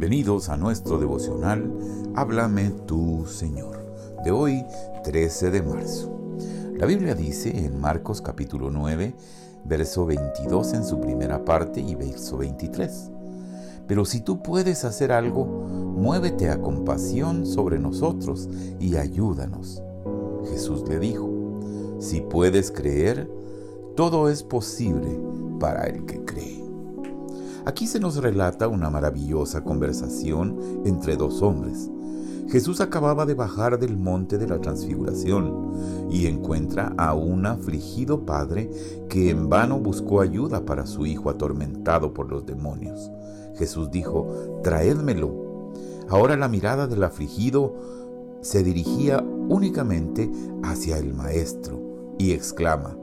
Bienvenidos a nuestro devocional Háblame tú, Señor, de hoy 13 de marzo. La Biblia dice en Marcos capítulo 9, verso 22 en su primera parte y verso 23. Pero si tú puedes hacer algo, muévete a compasión sobre nosotros y ayúdanos. Jesús le dijo, si puedes creer, todo es posible para el que. Aquí se nos relata una maravillosa conversación entre dos hombres. Jesús acababa de bajar del monte de la transfiguración y encuentra a un afligido padre que en vano buscó ayuda para su hijo atormentado por los demonios. Jesús dijo, traédmelo. Ahora la mirada del afligido se dirigía únicamente hacia el Maestro y exclama,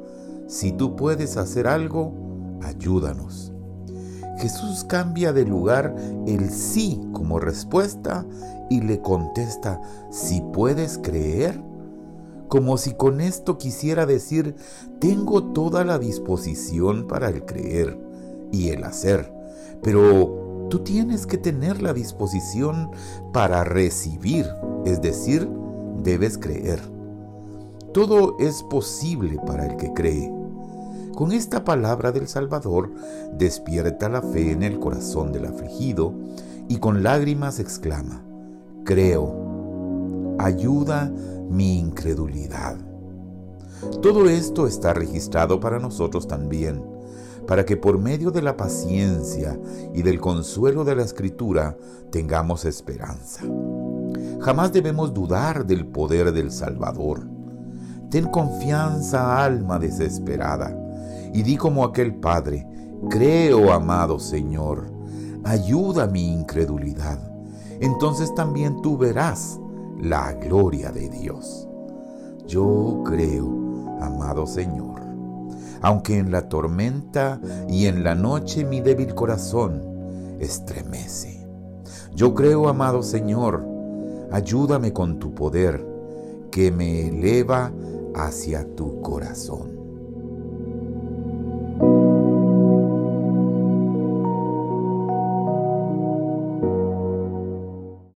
si tú puedes hacer algo, ayúdanos. Jesús cambia de lugar el sí como respuesta y le contesta, si puedes creer, como si con esto quisiera decir, tengo toda la disposición para el creer y el hacer, pero tú tienes que tener la disposición para recibir, es decir, debes creer. Todo es posible para el que cree. Con esta palabra del Salvador despierta la fe en el corazón del afligido y con lágrimas exclama, creo, ayuda mi incredulidad. Todo esto está registrado para nosotros también, para que por medio de la paciencia y del consuelo de la Escritura tengamos esperanza. Jamás debemos dudar del poder del Salvador. Ten confianza, alma desesperada y di como aquel padre, creo, amado Señor, ayuda mi incredulidad. Entonces también tú verás la gloria de Dios. Yo creo, amado Señor, aunque en la tormenta y en la noche mi débil corazón estremece. Yo creo, amado Señor, ayúdame con tu poder que me eleva hacia tu corazón.